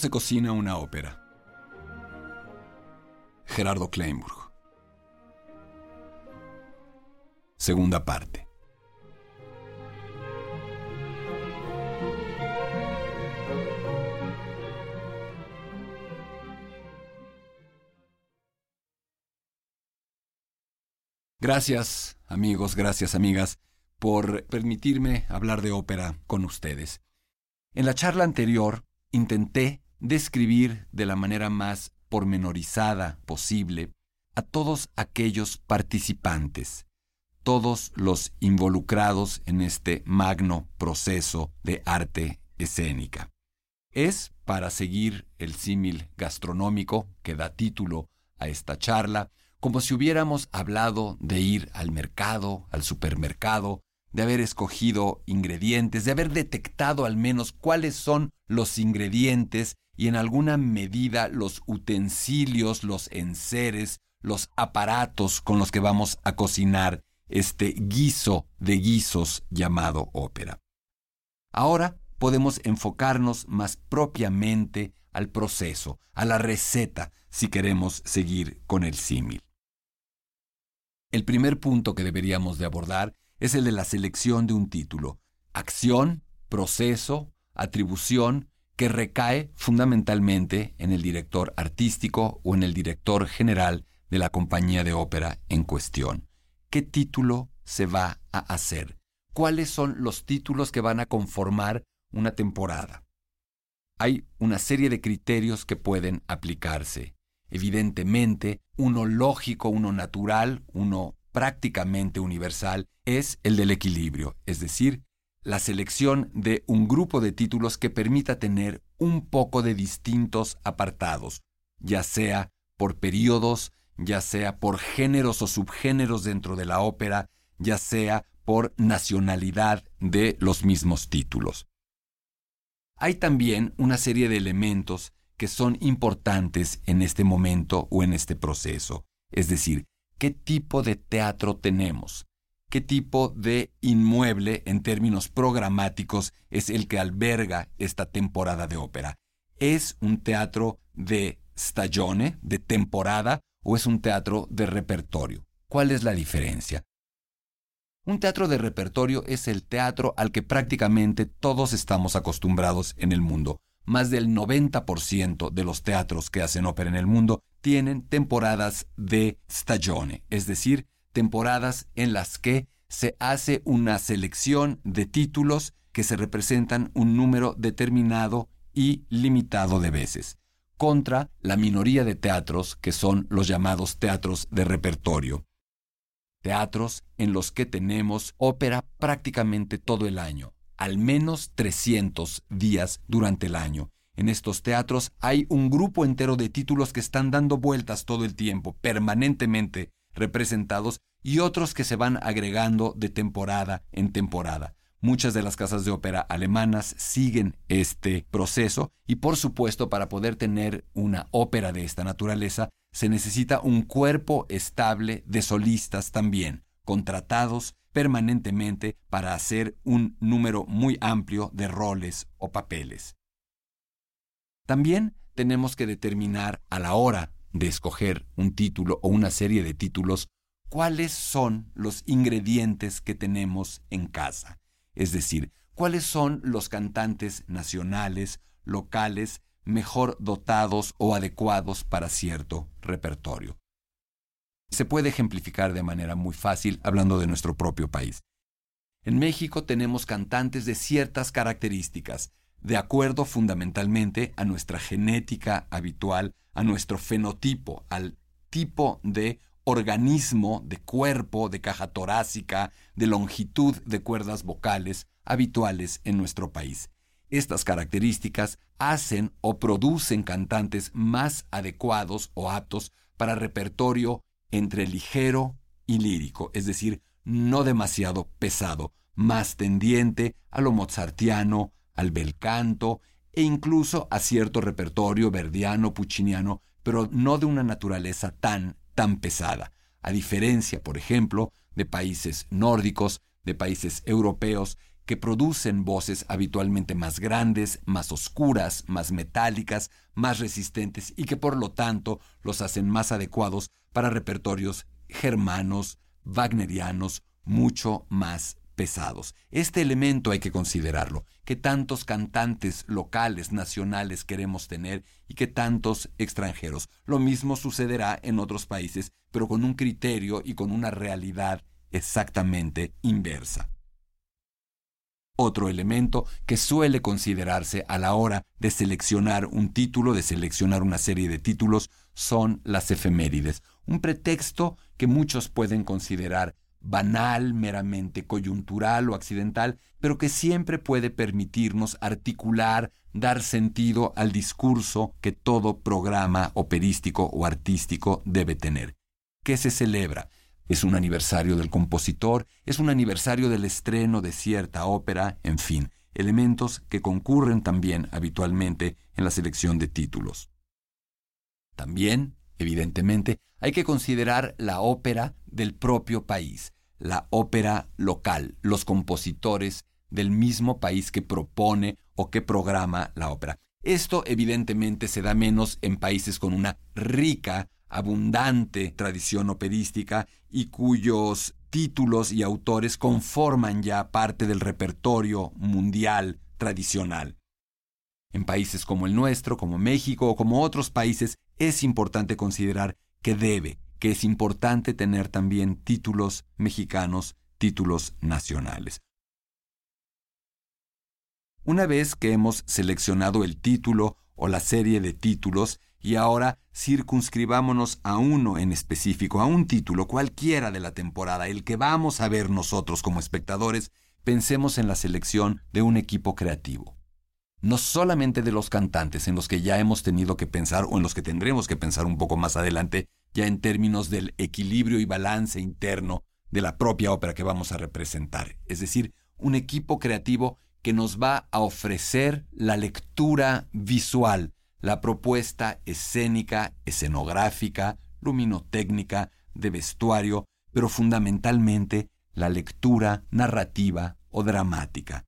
Se cocina una ópera? Gerardo Kleinburg. Segunda parte. Gracias, amigos, gracias, amigas, por permitirme hablar de ópera con ustedes. En la charla anterior intenté describir de la manera más pormenorizada posible a todos aquellos participantes, todos los involucrados en este magno proceso de arte escénica. Es, para seguir el símil gastronómico que da título a esta charla, como si hubiéramos hablado de ir al mercado, al supermercado, de haber escogido ingredientes, de haber detectado al menos cuáles son los ingredientes y en alguna medida los utensilios, los enseres, los aparatos con los que vamos a cocinar este guiso de guisos llamado ópera. Ahora podemos enfocarnos más propiamente al proceso, a la receta, si queremos seguir con el símil. El primer punto que deberíamos de abordar es el de la selección de un título. Acción, proceso, atribución, que recae fundamentalmente en el director artístico o en el director general de la compañía de ópera en cuestión. ¿Qué título se va a hacer? ¿Cuáles son los títulos que van a conformar una temporada? Hay una serie de criterios que pueden aplicarse. Evidentemente, uno lógico, uno natural, uno prácticamente universal es el del equilibrio, es decir, la selección de un grupo de títulos que permita tener un poco de distintos apartados, ya sea por periodos, ya sea por géneros o subgéneros dentro de la ópera, ya sea por nacionalidad de los mismos títulos. Hay también una serie de elementos que son importantes en este momento o en este proceso, es decir, qué tipo de teatro tenemos, qué tipo de inmueble en términos programáticos es el que alberga esta temporada de ópera. ¿Es un teatro de stagione, de temporada, o es un teatro de repertorio? ¿Cuál es la diferencia? Un teatro de repertorio es el teatro al que prácticamente todos estamos acostumbrados en el mundo. Más del 90% de los teatros que hacen ópera en el mundo tienen temporadas de stagione, es decir, temporadas en las que se hace una selección de títulos que se representan un número determinado y limitado de veces, contra la minoría de teatros que son los llamados teatros de repertorio. Teatros en los que tenemos ópera prácticamente todo el año, al menos 300 días durante el año, en estos teatros hay un grupo entero de títulos que están dando vueltas todo el tiempo, permanentemente representados, y otros que se van agregando de temporada en temporada. Muchas de las casas de ópera alemanas siguen este proceso y por supuesto para poder tener una ópera de esta naturaleza se necesita un cuerpo estable de solistas también, contratados permanentemente para hacer un número muy amplio de roles o papeles. También tenemos que determinar a la hora de escoger un título o una serie de títulos cuáles son los ingredientes que tenemos en casa. Es decir, cuáles son los cantantes nacionales, locales, mejor dotados o adecuados para cierto repertorio. Se puede ejemplificar de manera muy fácil hablando de nuestro propio país. En México tenemos cantantes de ciertas características, de acuerdo fundamentalmente a nuestra genética habitual, a nuestro fenotipo, al tipo de organismo, de cuerpo, de caja torácica, de longitud de cuerdas vocales habituales en nuestro país. Estas características hacen o producen cantantes más adecuados o aptos para repertorio entre ligero y lírico, es decir, no demasiado pesado, más tendiente a lo mozartiano, al bel canto e incluso a cierto repertorio verdiano, pucciniano, pero no de una naturaleza tan, tan pesada, a diferencia, por ejemplo, de países nórdicos, de países europeos, que producen voces habitualmente más grandes, más oscuras, más metálicas, más resistentes y que por lo tanto los hacen más adecuados para repertorios germanos, wagnerianos, mucho más pesados. Este elemento hay que considerarlo, que tantos cantantes locales, nacionales queremos tener y que tantos extranjeros. Lo mismo sucederá en otros países, pero con un criterio y con una realidad exactamente inversa. Otro elemento que suele considerarse a la hora de seleccionar un título, de seleccionar una serie de títulos, son las efemérides, un pretexto que muchos pueden considerar banal, meramente coyuntural o accidental, pero que siempre puede permitirnos articular, dar sentido al discurso que todo programa operístico o artístico debe tener. ¿Qué se celebra? Es un aniversario del compositor, es un aniversario del estreno de cierta ópera, en fin, elementos que concurren también habitualmente en la selección de títulos. También, evidentemente, hay que considerar la ópera del propio país, la ópera local, los compositores del mismo país que propone o que programa la ópera. Esto evidentemente se da menos en países con una rica, abundante tradición operística y cuyos títulos y autores conforman ya parte del repertorio mundial tradicional. En países como el nuestro, como México o como otros países, es importante considerar que debe, que es importante tener también títulos mexicanos, títulos nacionales. Una vez que hemos seleccionado el título o la serie de títulos y ahora circunscribámonos a uno en específico, a un título cualquiera de la temporada, el que vamos a ver nosotros como espectadores, pensemos en la selección de un equipo creativo no solamente de los cantantes, en los que ya hemos tenido que pensar o en los que tendremos que pensar un poco más adelante, ya en términos del equilibrio y balance interno de la propia ópera que vamos a representar. Es decir, un equipo creativo que nos va a ofrecer la lectura visual, la propuesta escénica, escenográfica, luminotécnica, de vestuario, pero fundamentalmente la lectura narrativa o dramática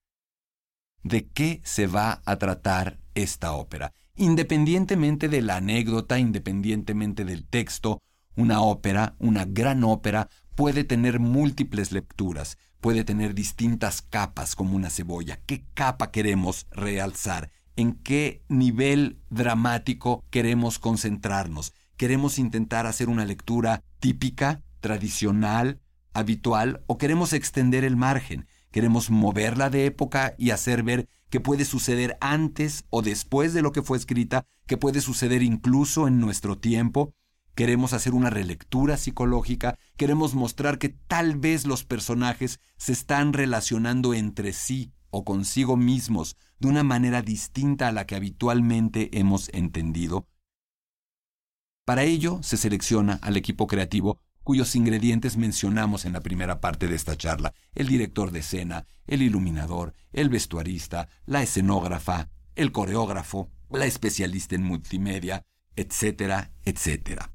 de qué se va a tratar esta ópera. Independientemente de la anécdota, independientemente del texto, una ópera, una gran ópera, puede tener múltiples lecturas, puede tener distintas capas como una cebolla. ¿Qué capa queremos realzar? ¿En qué nivel dramático queremos concentrarnos? ¿Queremos intentar hacer una lectura típica, tradicional, habitual o queremos extender el margen? Queremos moverla de época y hacer ver que puede suceder antes o después de lo que fue escrita, que puede suceder incluso en nuestro tiempo. Queremos hacer una relectura psicológica, queremos mostrar que tal vez los personajes se están relacionando entre sí o consigo mismos de una manera distinta a la que habitualmente hemos entendido. Para ello se selecciona al equipo creativo cuyos ingredientes mencionamos en la primera parte de esta charla, el director de escena, el iluminador, el vestuarista, la escenógrafa, el coreógrafo, la especialista en multimedia, etcétera, etcétera.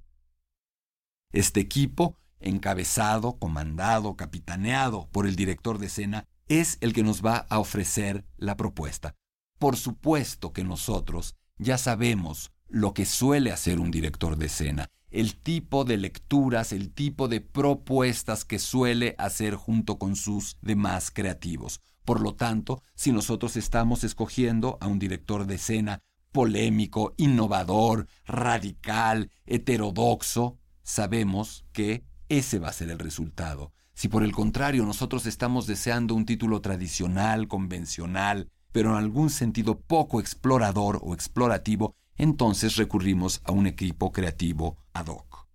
Este equipo, encabezado, comandado, capitaneado por el director de escena, es el que nos va a ofrecer la propuesta. Por supuesto que nosotros ya sabemos lo que suele hacer un director de escena el tipo de lecturas, el tipo de propuestas que suele hacer junto con sus demás creativos. Por lo tanto, si nosotros estamos escogiendo a un director de escena polémico, innovador, radical, heterodoxo, sabemos que ese va a ser el resultado. Si por el contrario nosotros estamos deseando un título tradicional, convencional, pero en algún sentido poco explorador o explorativo, entonces recurrimos a un equipo creativo ad hoc.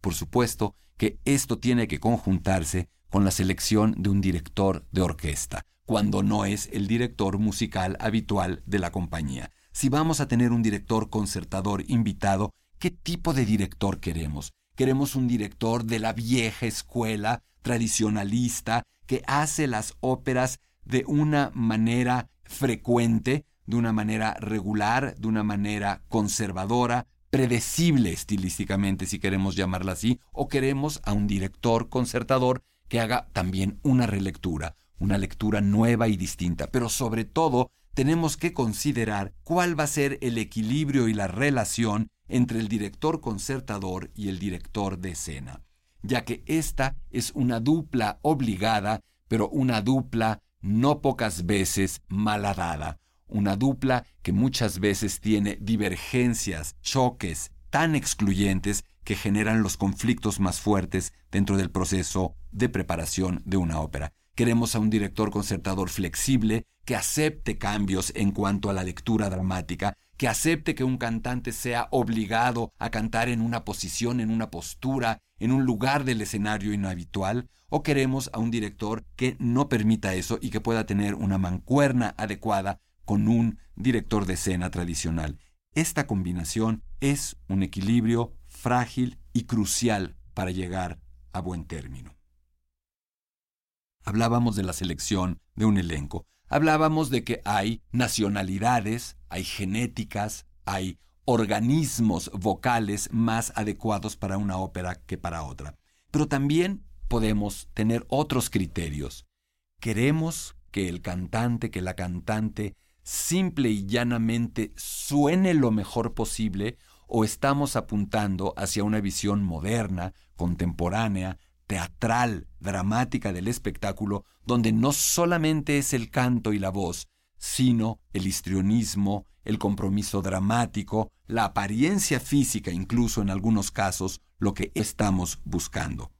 Por supuesto que esto tiene que conjuntarse con la selección de un director de orquesta, cuando no es el director musical habitual de la compañía. Si vamos a tener un director concertador invitado, ¿qué tipo de director queremos? Queremos un director de la vieja escuela tradicionalista que hace las óperas de una manera frecuente, de una manera regular, de una manera conservadora, predecible estilísticamente, si queremos llamarla así, o queremos a un director concertador que haga también una relectura, una lectura nueva y distinta, pero sobre todo tenemos que considerar cuál va a ser el equilibrio y la relación entre el director concertador y el director de escena, ya que esta es una dupla obligada, pero una dupla no pocas veces malhadada, una dupla que muchas veces tiene divergencias, choques tan excluyentes que generan los conflictos más fuertes dentro del proceso de preparación de una ópera. Queremos a un director concertador flexible que acepte cambios en cuanto a la lectura dramática, que acepte que un cantante sea obligado a cantar en una posición, en una postura, en un lugar del escenario inhabitual, o queremos a un director que no permita eso y que pueda tener una mancuerna adecuada con un director de escena tradicional. Esta combinación es un equilibrio frágil y crucial para llegar a buen término. Hablábamos de la selección de un elenco. Hablábamos de que hay nacionalidades, hay genéticas, hay organismos vocales más adecuados para una ópera que para otra. Pero también podemos tener otros criterios. Queremos que el cantante, que la cantante simple y llanamente suene lo mejor posible o estamos apuntando hacia una visión moderna, contemporánea, teatral, dramática del espectáculo, donde no solamente es el canto y la voz, sino el histrionismo, el compromiso dramático, la apariencia física incluso en algunos casos, lo que estamos buscando.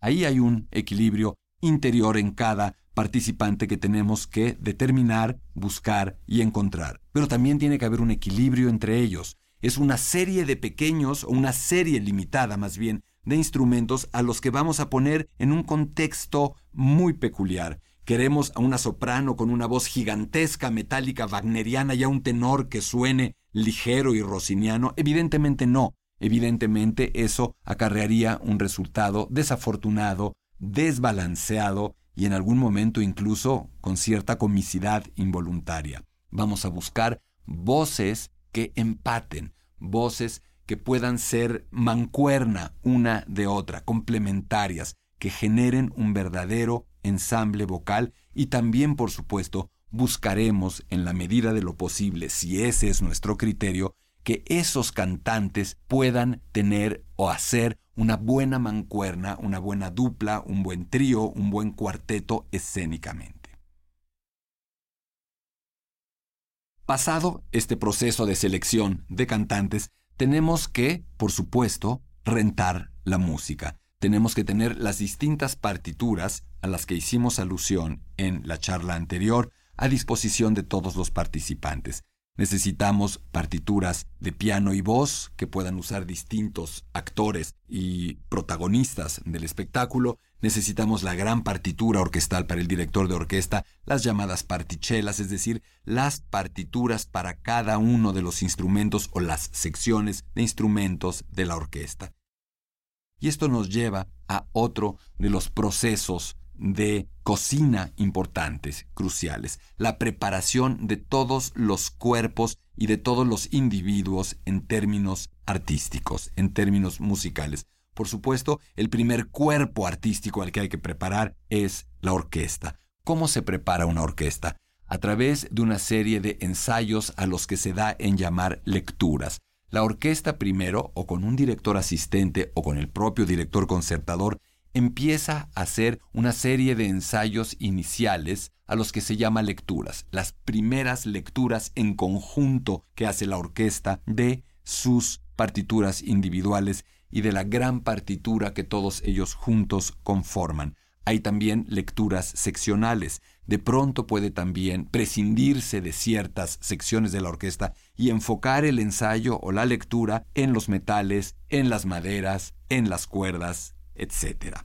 Ahí hay un equilibrio interior en cada participante que tenemos que determinar, buscar y encontrar. Pero también tiene que haber un equilibrio entre ellos. Es una serie de pequeños, o una serie limitada más bien, de instrumentos a los que vamos a poner en un contexto muy peculiar. Queremos a una soprano con una voz gigantesca, metálica, wagneriana y a un tenor que suene ligero y rossiniano. Evidentemente no. Evidentemente eso acarrearía un resultado desafortunado, desbalanceado y en algún momento incluso con cierta comicidad involuntaria. Vamos a buscar voces que empaten, voces que puedan ser mancuerna una de otra, complementarias, que generen un verdadero ensamble vocal y también, por supuesto, buscaremos en la medida de lo posible, si ese es nuestro criterio, que esos cantantes puedan tener o hacer una buena mancuerna, una buena dupla, un buen trío, un buen cuarteto escénicamente. Pasado este proceso de selección de cantantes, tenemos que, por supuesto, rentar la música. Tenemos que tener las distintas partituras a las que hicimos alusión en la charla anterior a disposición de todos los participantes. Necesitamos partituras de piano y voz que puedan usar distintos actores y protagonistas del espectáculo. Necesitamos la gran partitura orquestal para el director de orquesta, las llamadas partichelas, es decir, las partituras para cada uno de los instrumentos o las secciones de instrumentos de la orquesta. Y esto nos lleva a otro de los procesos de cocina importantes, cruciales, la preparación de todos los cuerpos y de todos los individuos en términos artísticos, en términos musicales. Por supuesto, el primer cuerpo artístico al que hay que preparar es la orquesta. ¿Cómo se prepara una orquesta? A través de una serie de ensayos a los que se da en llamar lecturas. La orquesta primero, o con un director asistente o con el propio director concertador, empieza a hacer una serie de ensayos iniciales a los que se llama lecturas, las primeras lecturas en conjunto que hace la orquesta de sus partituras individuales y de la gran partitura que todos ellos juntos conforman. Hay también lecturas seccionales. De pronto puede también prescindirse de ciertas secciones de la orquesta y enfocar el ensayo o la lectura en los metales, en las maderas, en las cuerdas, etc.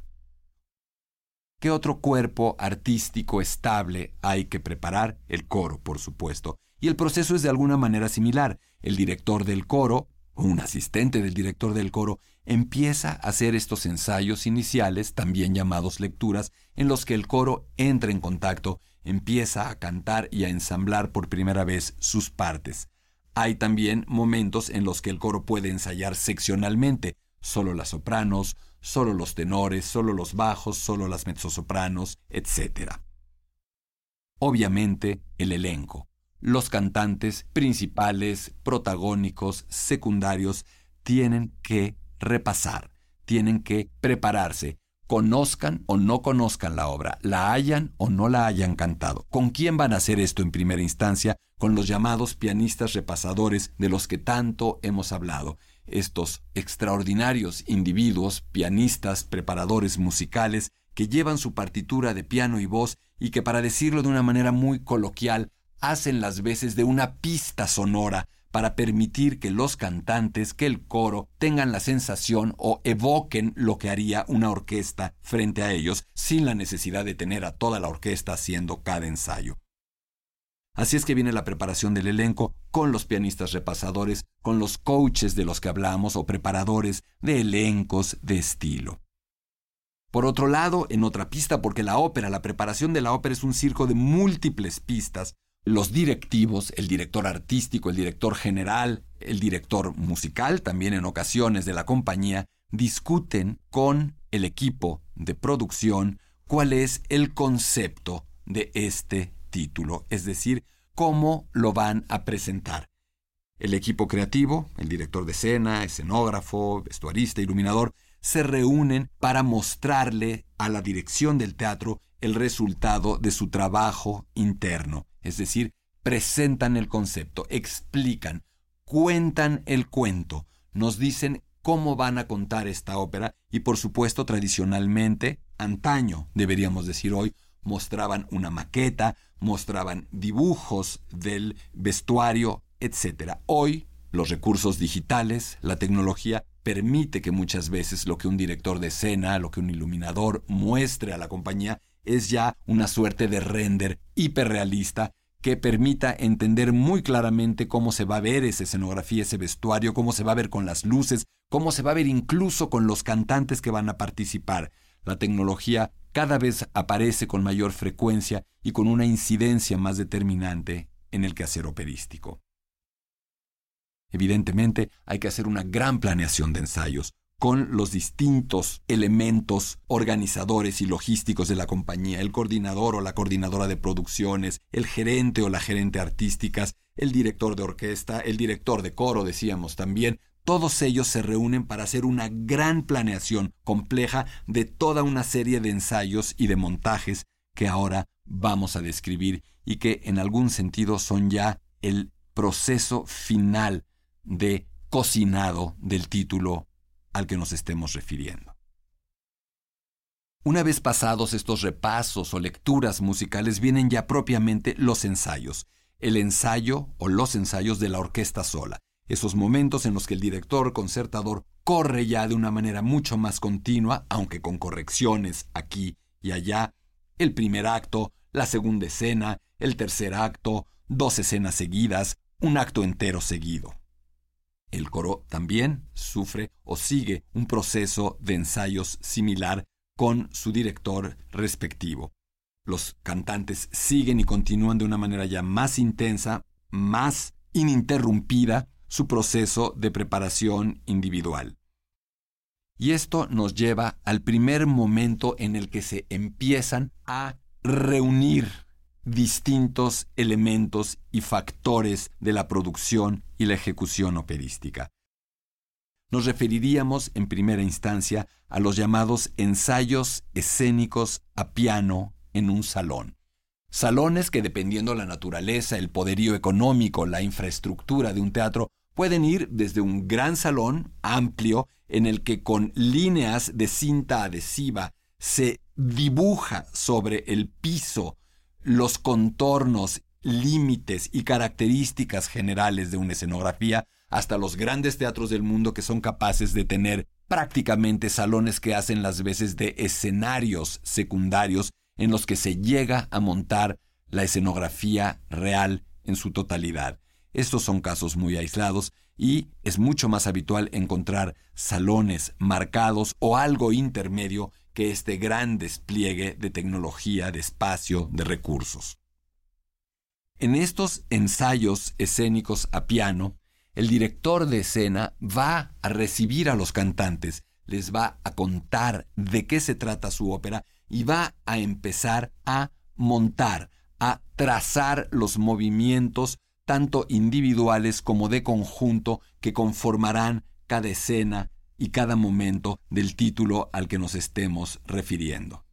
¿Qué otro cuerpo artístico estable hay que preparar? El coro, por supuesto. Y el proceso es de alguna manera similar. El director del coro, o un asistente del director del coro, empieza a hacer estos ensayos iniciales, también llamados lecturas, en los que el coro entra en contacto, empieza a cantar y a ensamblar por primera vez sus partes. Hay también momentos en los que el coro puede ensayar seccionalmente, solo las sopranos, solo los tenores, solo los bajos, solo las mezzosopranos, etc. Obviamente, el elenco. Los cantantes principales, protagónicos, secundarios, tienen que repasar, tienen que prepararse, conozcan o no conozcan la obra, la hayan o no la hayan cantado. ¿Con quién van a hacer esto en primera instancia? Con los llamados pianistas repasadores de los que tanto hemos hablado estos extraordinarios individuos, pianistas, preparadores musicales, que llevan su partitura de piano y voz y que, para decirlo de una manera muy coloquial, hacen las veces de una pista sonora para permitir que los cantantes, que el coro, tengan la sensación o evoquen lo que haría una orquesta frente a ellos, sin la necesidad de tener a toda la orquesta haciendo cada ensayo. Así es que viene la preparación del elenco con los pianistas repasadores, con los coaches de los que hablamos o preparadores de elencos de estilo. Por otro lado, en otra pista, porque la ópera, la preparación de la ópera es un circo de múltiples pistas, los directivos, el director artístico, el director general, el director musical, también en ocasiones de la compañía, discuten con el equipo de producción cuál es el concepto de este título, es decir, cómo lo van a presentar. El equipo creativo, el director de escena, escenógrafo, vestuarista, iluminador, se reúnen para mostrarle a la dirección del teatro el resultado de su trabajo interno, es decir, presentan el concepto, explican, cuentan el cuento, nos dicen cómo van a contar esta ópera y por supuesto tradicionalmente, antaño deberíamos decir hoy, mostraban una maqueta, mostraban dibujos del vestuario, etc. Hoy, los recursos digitales, la tecnología, permite que muchas veces lo que un director de escena, lo que un iluminador muestre a la compañía es ya una suerte de render hiperrealista que permita entender muy claramente cómo se va a ver esa escenografía, ese vestuario, cómo se va a ver con las luces, cómo se va a ver incluso con los cantantes que van a participar. La tecnología cada vez aparece con mayor frecuencia y con una incidencia más determinante en el quehacer operístico. Evidentemente, hay que hacer una gran planeación de ensayos con los distintos elementos organizadores y logísticos de la compañía, el coordinador o la coordinadora de producciones, el gerente o la gerente artísticas, el director de orquesta, el director de coro, decíamos también, todos ellos se reúnen para hacer una gran planeación compleja de toda una serie de ensayos y de montajes que ahora vamos a describir y que en algún sentido son ya el proceso final de cocinado del título al que nos estemos refiriendo. Una vez pasados estos repasos o lecturas musicales vienen ya propiamente los ensayos, el ensayo o los ensayos de la orquesta sola, esos momentos en los que el director concertador corre ya de una manera mucho más continua, aunque con correcciones aquí y allá, el primer acto, la segunda escena, el tercer acto, dos escenas seguidas, un acto entero seguido. El coro también sufre o sigue un proceso de ensayos similar con su director respectivo. Los cantantes siguen y continúan de una manera ya más intensa, más ininterrumpida, su proceso de preparación individual. Y esto nos lleva al primer momento en el que se empiezan a reunir distintos elementos y factores de la producción y la ejecución operística. Nos referiríamos en primera instancia a los llamados ensayos escénicos a piano en un salón. Salones que dependiendo la naturaleza, el poderío económico, la infraestructura de un teatro, pueden ir desde un gran salón amplio en el que con líneas de cinta adhesiva se dibuja sobre el piso los contornos, límites y características generales de una escenografía, hasta los grandes teatros del mundo que son capaces de tener prácticamente salones que hacen las veces de escenarios secundarios en los que se llega a montar la escenografía real en su totalidad. Estos son casos muy aislados y es mucho más habitual encontrar salones marcados o algo intermedio que este gran despliegue de tecnología, de espacio, de recursos. En estos ensayos escénicos a piano, el director de escena va a recibir a los cantantes, les va a contar de qué se trata su ópera y va a empezar a montar, a trazar los movimientos tanto individuales como de conjunto que conformarán cada escena y cada momento del título al que nos estemos refiriendo.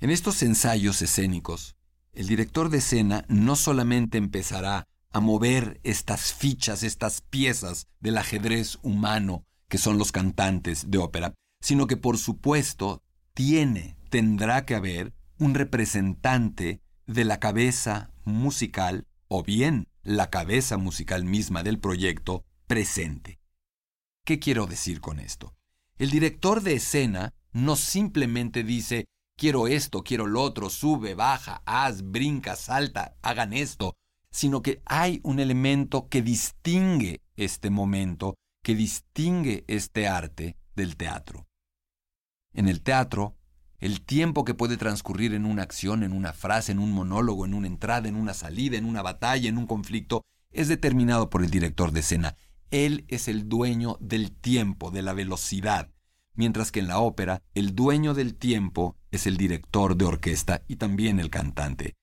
En estos ensayos escénicos, el director de escena no solamente empezará a mover estas fichas, estas piezas del ajedrez humano que son los cantantes de ópera, sino que por supuesto tiene, tendrá que haber un representante de la cabeza musical o bien la cabeza musical misma del proyecto presente. ¿Qué quiero decir con esto? El director de escena no simplemente dice quiero esto, quiero lo otro, sube, baja, haz, brinca, salta, hagan esto, sino que hay un elemento que distingue este momento, que distingue este arte del teatro. En el teatro, el tiempo que puede transcurrir en una acción, en una frase, en un monólogo, en una entrada, en una salida, en una batalla, en un conflicto, es determinado por el director de escena. Él es el dueño del tiempo, de la velocidad, mientras que en la ópera el dueño del tiempo es el director de orquesta y también el cantante.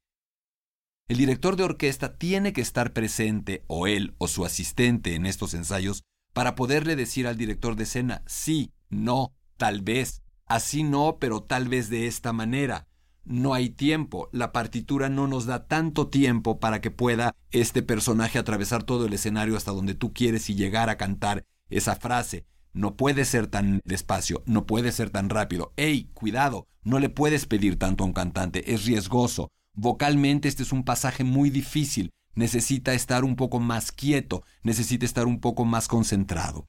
El director de orquesta tiene que estar presente, o él o su asistente en estos ensayos, para poderle decir al director de escena, sí, no, tal vez, así no, pero tal vez de esta manera. No hay tiempo, la partitura no nos da tanto tiempo para que pueda este personaje atravesar todo el escenario hasta donde tú quieres y llegar a cantar esa frase. No puede ser tan despacio, no puede ser tan rápido. ¡Ey, cuidado! No le puedes pedir tanto a un cantante, es riesgoso. Vocalmente este es un pasaje muy difícil, necesita estar un poco más quieto, necesita estar un poco más concentrado.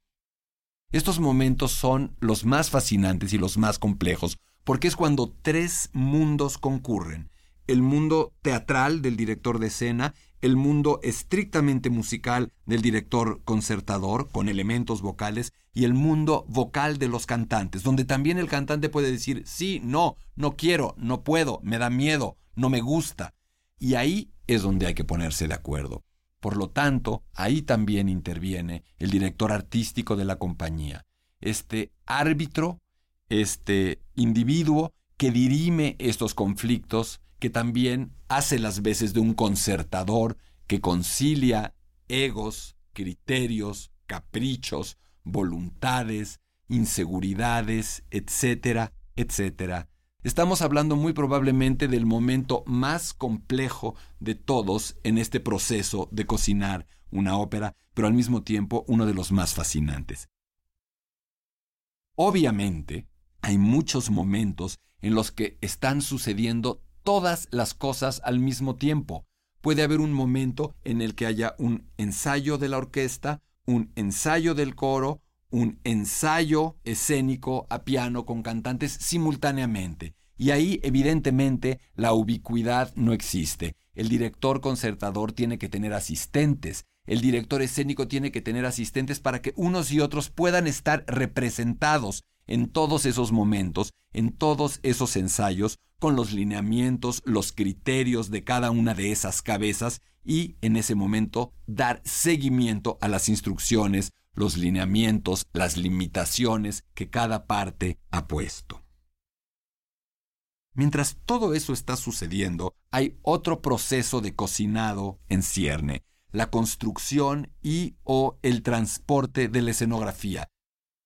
Estos momentos son los más fascinantes y los más complejos, porque es cuando tres mundos concurren. El mundo teatral del director de escena, el mundo estrictamente musical del director concertador, con elementos vocales, y el mundo vocal de los cantantes, donde también el cantante puede decir, sí, no, no quiero, no puedo, me da miedo, no me gusta. Y ahí es donde hay que ponerse de acuerdo. Por lo tanto, ahí también interviene el director artístico de la compañía, este árbitro, este individuo que dirime estos conflictos, que también hace las veces de un concertador que concilia egos, criterios, caprichos, voluntades, inseguridades, etcétera, etcétera, Estamos hablando muy probablemente del momento más complejo de todos en este proceso de cocinar una ópera, pero al mismo tiempo uno de los más fascinantes. Obviamente, hay muchos momentos en los que están sucediendo todas las cosas al mismo tiempo. Puede haber un momento en el que haya un ensayo de la orquesta, un ensayo del coro, un ensayo escénico a piano con cantantes simultáneamente. Y ahí evidentemente la ubicuidad no existe. El director concertador tiene que tener asistentes. El director escénico tiene que tener asistentes para que unos y otros puedan estar representados en todos esos momentos, en todos esos ensayos, con los lineamientos, los criterios de cada una de esas cabezas y en ese momento dar seguimiento a las instrucciones, los lineamientos, las limitaciones que cada parte ha puesto. Mientras todo eso está sucediendo, hay otro proceso de cocinado en cierne, la construcción y o el transporte de la escenografía.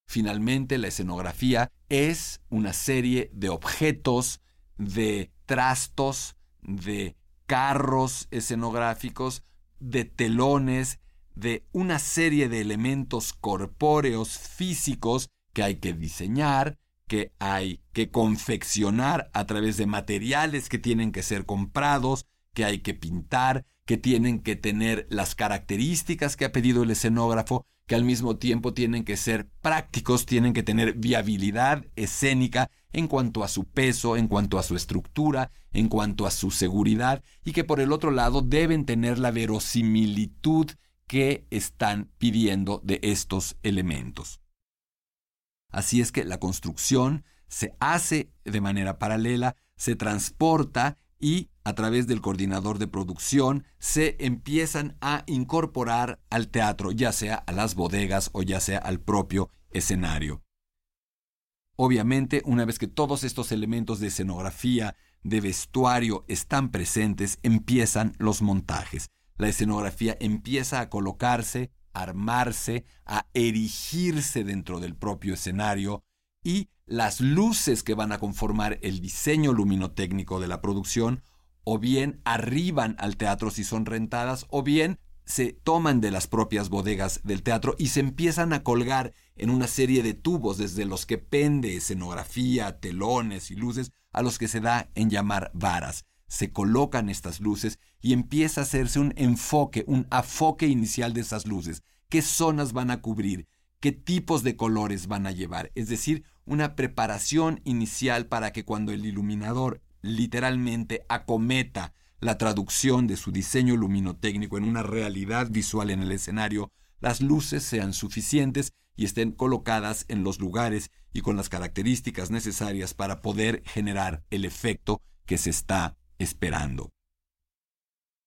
Finalmente, la escenografía es una serie de objetos, de trastos, de carros escenográficos, de telones, de una serie de elementos corpóreos físicos que hay que diseñar, que hay que confeccionar a través de materiales que tienen que ser comprados, que hay que pintar, que tienen que tener las características que ha pedido el escenógrafo, que al mismo tiempo tienen que ser prácticos, tienen que tener viabilidad escénica en cuanto a su peso, en cuanto a su estructura, en cuanto a su seguridad, y que por el otro lado deben tener la verosimilitud que están pidiendo de estos elementos. Así es que la construcción se hace de manera paralela, se transporta y a través del coordinador de producción se empiezan a incorporar al teatro, ya sea a las bodegas o ya sea al propio escenario. Obviamente, una vez que todos estos elementos de escenografía, de vestuario están presentes, empiezan los montajes. La escenografía empieza a colocarse, a armarse, a erigirse dentro del propio escenario y las luces que van a conformar el diseño luminotécnico de la producción o bien arriban al teatro si son rentadas o bien se toman de las propias bodegas del teatro y se empiezan a colgar en una serie de tubos desde los que pende escenografía, telones y luces a los que se da en llamar varas. Se colocan estas luces y empieza a hacerse un enfoque, un afoque inicial de esas luces. ¿Qué zonas van a cubrir? ¿Qué tipos de colores van a llevar? Es decir, una preparación inicial para que cuando el iluminador literalmente acometa la traducción de su diseño luminotécnico en una realidad visual en el escenario, las luces sean suficientes y estén colocadas en los lugares y con las características necesarias para poder generar el efecto que se está esperando.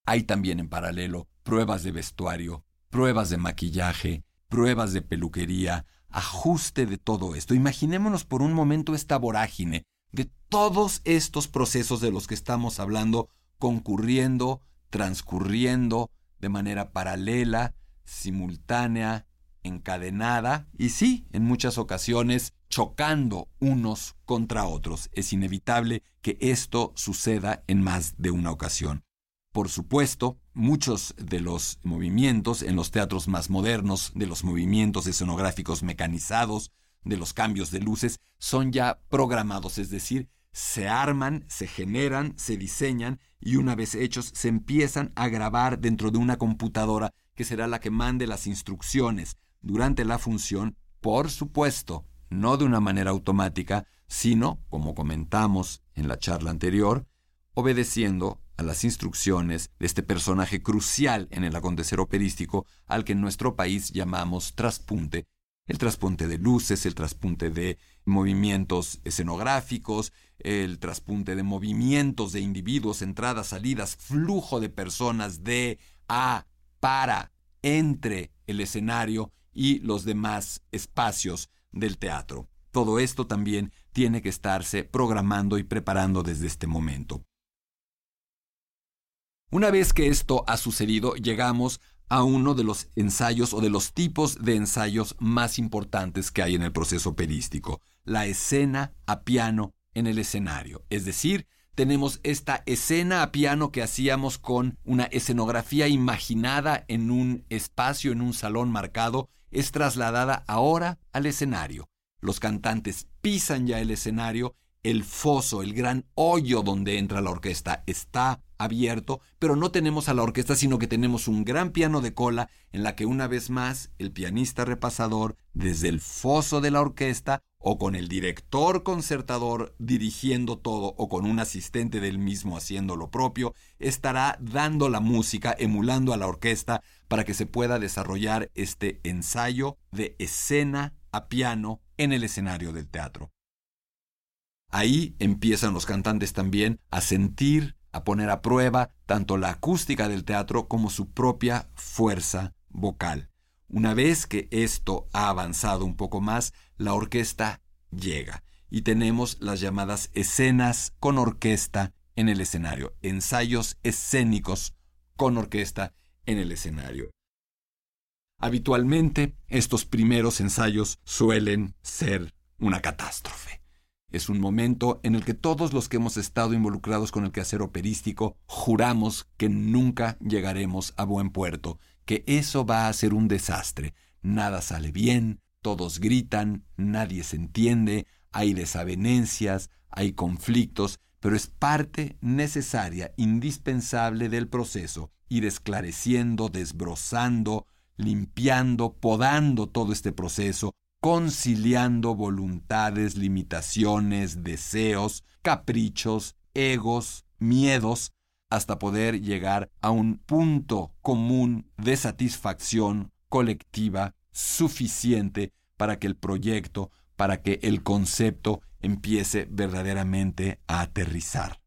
Hay también en paralelo pruebas de vestuario, pruebas de maquillaje, pruebas de peluquería, ajuste de todo esto. Imaginémonos por un momento esta vorágine de todos estos procesos de los que estamos hablando concurriendo, transcurriendo de manera paralela, simultánea, encadenada y sí, en muchas ocasiones chocando unos contra otros. Es inevitable que esto suceda en más de una ocasión. Por supuesto, muchos de los movimientos en los teatros más modernos, de los movimientos escenográficos mecanizados, de los cambios de luces, son ya programados, es decir, se arman, se generan, se diseñan y una vez hechos se empiezan a grabar dentro de una computadora que será la que mande las instrucciones durante la función, por supuesto, no de una manera automática, sino, como comentamos en la charla anterior, obedeciendo a las instrucciones de este personaje crucial en el acontecer operístico al que en nuestro país llamamos traspunte, el traspunte de luces, el traspunte de movimientos escenográficos, el traspunte de movimientos de individuos, entradas, salidas, flujo de personas de, a, para, entre el escenario y los demás espacios del teatro. Todo esto también tiene que estarse programando y preparando desde este momento. Una vez que esto ha sucedido, llegamos a uno de los ensayos o de los tipos de ensayos más importantes que hay en el proceso operístico, la escena a piano en el escenario. Es decir, tenemos esta escena a piano que hacíamos con una escenografía imaginada en un espacio, en un salón marcado, es trasladada ahora al escenario. Los cantantes pisan ya el escenario el foso, el gran hoyo donde entra la orquesta está abierto, pero no tenemos a la orquesta, sino que tenemos un gran piano de cola en la que una vez más el pianista repasador, desde el foso de la orquesta, o con el director concertador dirigiendo todo, o con un asistente del mismo haciendo lo propio, estará dando la música, emulando a la orquesta, para que se pueda desarrollar este ensayo de escena a piano en el escenario del teatro. Ahí empiezan los cantantes también a sentir, a poner a prueba tanto la acústica del teatro como su propia fuerza vocal. Una vez que esto ha avanzado un poco más, la orquesta llega y tenemos las llamadas escenas con orquesta en el escenario, ensayos escénicos con orquesta en el escenario. Habitualmente estos primeros ensayos suelen ser una catástrofe. Es un momento en el que todos los que hemos estado involucrados con el quehacer operístico juramos que nunca llegaremos a buen puerto, que eso va a ser un desastre. Nada sale bien, todos gritan, nadie se entiende, hay desavenencias, hay conflictos, pero es parte necesaria, indispensable del proceso, ir esclareciendo, desbrozando, limpiando, podando todo este proceso, conciliando voluntades, limitaciones, deseos, caprichos, egos, miedos, hasta poder llegar a un punto común de satisfacción colectiva suficiente para que el proyecto, para que el concepto empiece verdaderamente a aterrizar.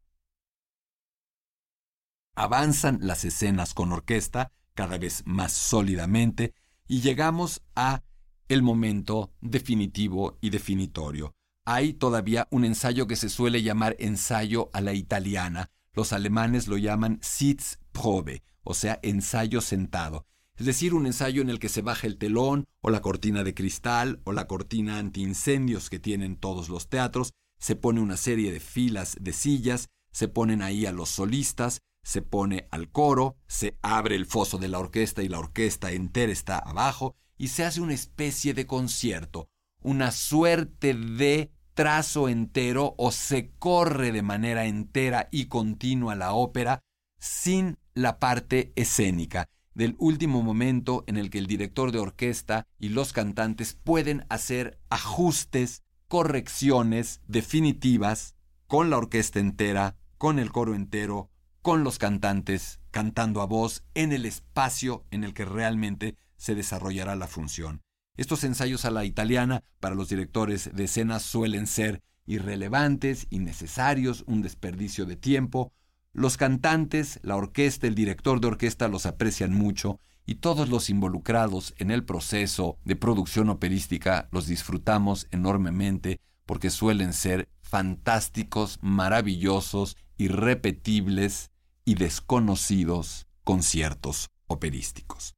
Avanzan las escenas con orquesta cada vez más sólidamente y llegamos a el momento definitivo y definitorio. Hay todavía un ensayo que se suele llamar ensayo a la italiana. Los alemanes lo llaman Sitzprobe, o sea, ensayo sentado. Es decir, un ensayo en el que se baja el telón o la cortina de cristal o la cortina antiincendios que tienen todos los teatros, se pone una serie de filas de sillas, se ponen ahí a los solistas, se pone al coro, se abre el foso de la orquesta y la orquesta entera está abajo y se hace una especie de concierto, una suerte de trazo entero o se corre de manera entera y continua la ópera sin la parte escénica, del último momento en el que el director de orquesta y los cantantes pueden hacer ajustes, correcciones definitivas con la orquesta entera, con el coro entero, con los cantantes cantando a voz en el espacio en el que realmente se desarrollará la función. Estos ensayos a la italiana para los directores de escenas suelen ser irrelevantes, innecesarios, un desperdicio de tiempo. Los cantantes, la orquesta, el director de orquesta los aprecian mucho y todos los involucrados en el proceso de producción operística los disfrutamos enormemente porque suelen ser fantásticos, maravillosos, irrepetibles y desconocidos conciertos operísticos.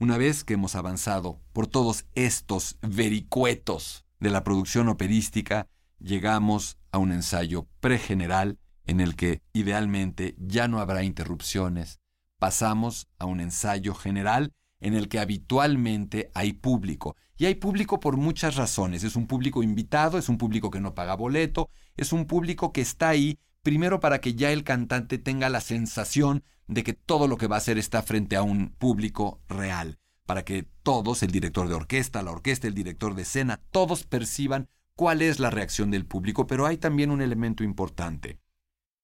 Una vez que hemos avanzado por todos estos vericuetos de la producción operística, llegamos a un ensayo pregeneral en el que idealmente ya no habrá interrupciones. Pasamos a un ensayo general en el que habitualmente hay público. Y hay público por muchas razones. Es un público invitado, es un público que no paga boleto, es un público que está ahí Primero para que ya el cantante tenga la sensación de que todo lo que va a hacer está frente a un público real, para que todos, el director de orquesta, la orquesta, el director de escena, todos perciban cuál es la reacción del público, pero hay también un elemento importante.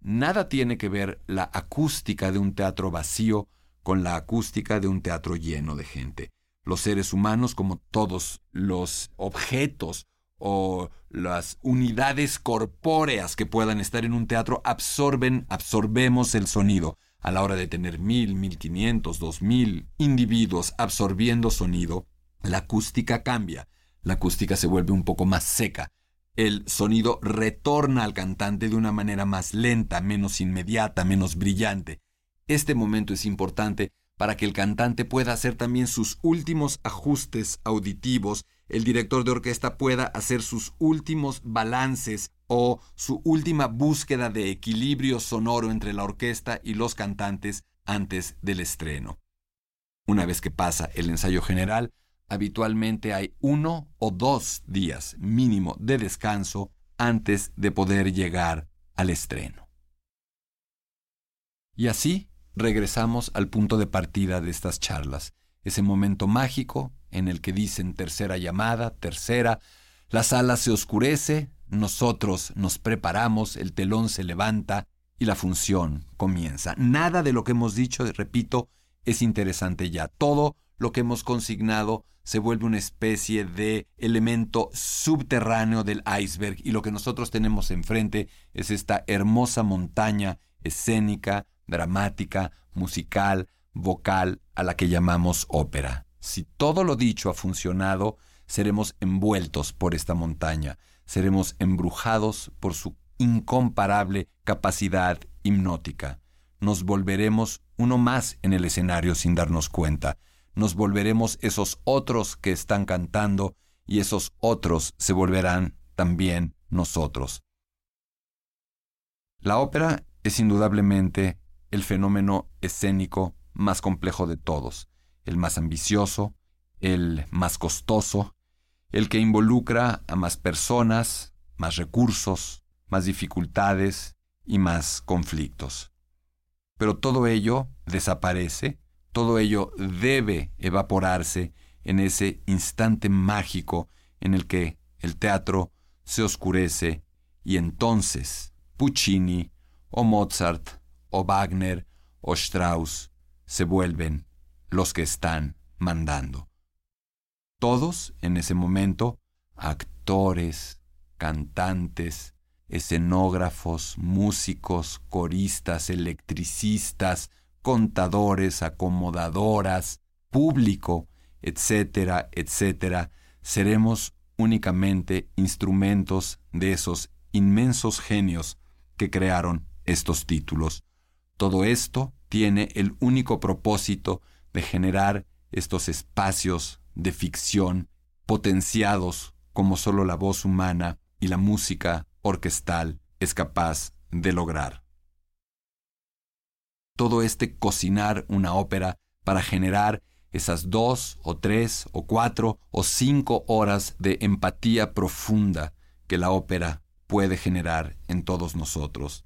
Nada tiene que ver la acústica de un teatro vacío con la acústica de un teatro lleno de gente. Los seres humanos, como todos los objetos o las unidades corpóreas que puedan estar en un teatro absorben, absorbemos el sonido. A la hora de tener mil, mil quinientos, dos mil individuos absorbiendo sonido, la acústica cambia. La acústica se vuelve un poco más seca. El sonido retorna al cantante de una manera más lenta, menos inmediata, menos brillante. Este momento es importante para que el cantante pueda hacer también sus últimos ajustes auditivos el director de orquesta pueda hacer sus últimos balances o su última búsqueda de equilibrio sonoro entre la orquesta y los cantantes antes del estreno. Una vez que pasa el ensayo general, habitualmente hay uno o dos días mínimo de descanso antes de poder llegar al estreno. Y así regresamos al punto de partida de estas charlas, ese momento mágico en el que dicen tercera llamada, tercera, la sala se oscurece, nosotros nos preparamos, el telón se levanta y la función comienza. Nada de lo que hemos dicho, repito, es interesante ya. Todo lo que hemos consignado se vuelve una especie de elemento subterráneo del iceberg y lo que nosotros tenemos enfrente es esta hermosa montaña escénica, dramática, musical, vocal a la que llamamos ópera. Si todo lo dicho ha funcionado, seremos envueltos por esta montaña, seremos embrujados por su incomparable capacidad hipnótica. Nos volveremos uno más en el escenario sin darnos cuenta. Nos volveremos esos otros que están cantando y esos otros se volverán también nosotros. La ópera es indudablemente el fenómeno escénico más complejo de todos, el más ambicioso, el más costoso, el que involucra a más personas, más recursos, más dificultades y más conflictos. Pero todo ello desaparece, todo ello debe evaporarse en ese instante mágico en el que el teatro se oscurece y entonces Puccini o Mozart o Wagner o Strauss se vuelven los que están mandando. Todos en ese momento, actores, cantantes, escenógrafos, músicos, coristas, electricistas, contadores, acomodadoras, público, etcétera, etcétera, seremos únicamente instrumentos de esos inmensos genios que crearon estos títulos. Todo esto tiene el único propósito de generar estos espacios de ficción potenciados como solo la voz humana y la música orquestal es capaz de lograr. Todo este cocinar una ópera para generar esas dos o tres o cuatro o cinco horas de empatía profunda que la ópera puede generar en todos nosotros.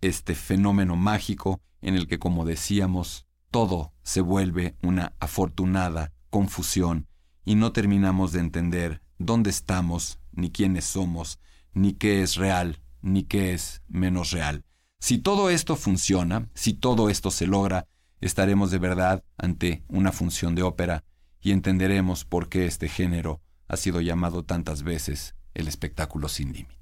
Este fenómeno mágico en el que, como decíamos, todo se vuelve una afortunada confusión y no terminamos de entender dónde estamos, ni quiénes somos, ni qué es real, ni qué es menos real. Si todo esto funciona, si todo esto se logra, estaremos de verdad ante una función de ópera y entenderemos por qué este género ha sido llamado tantas veces el espectáculo sin límites.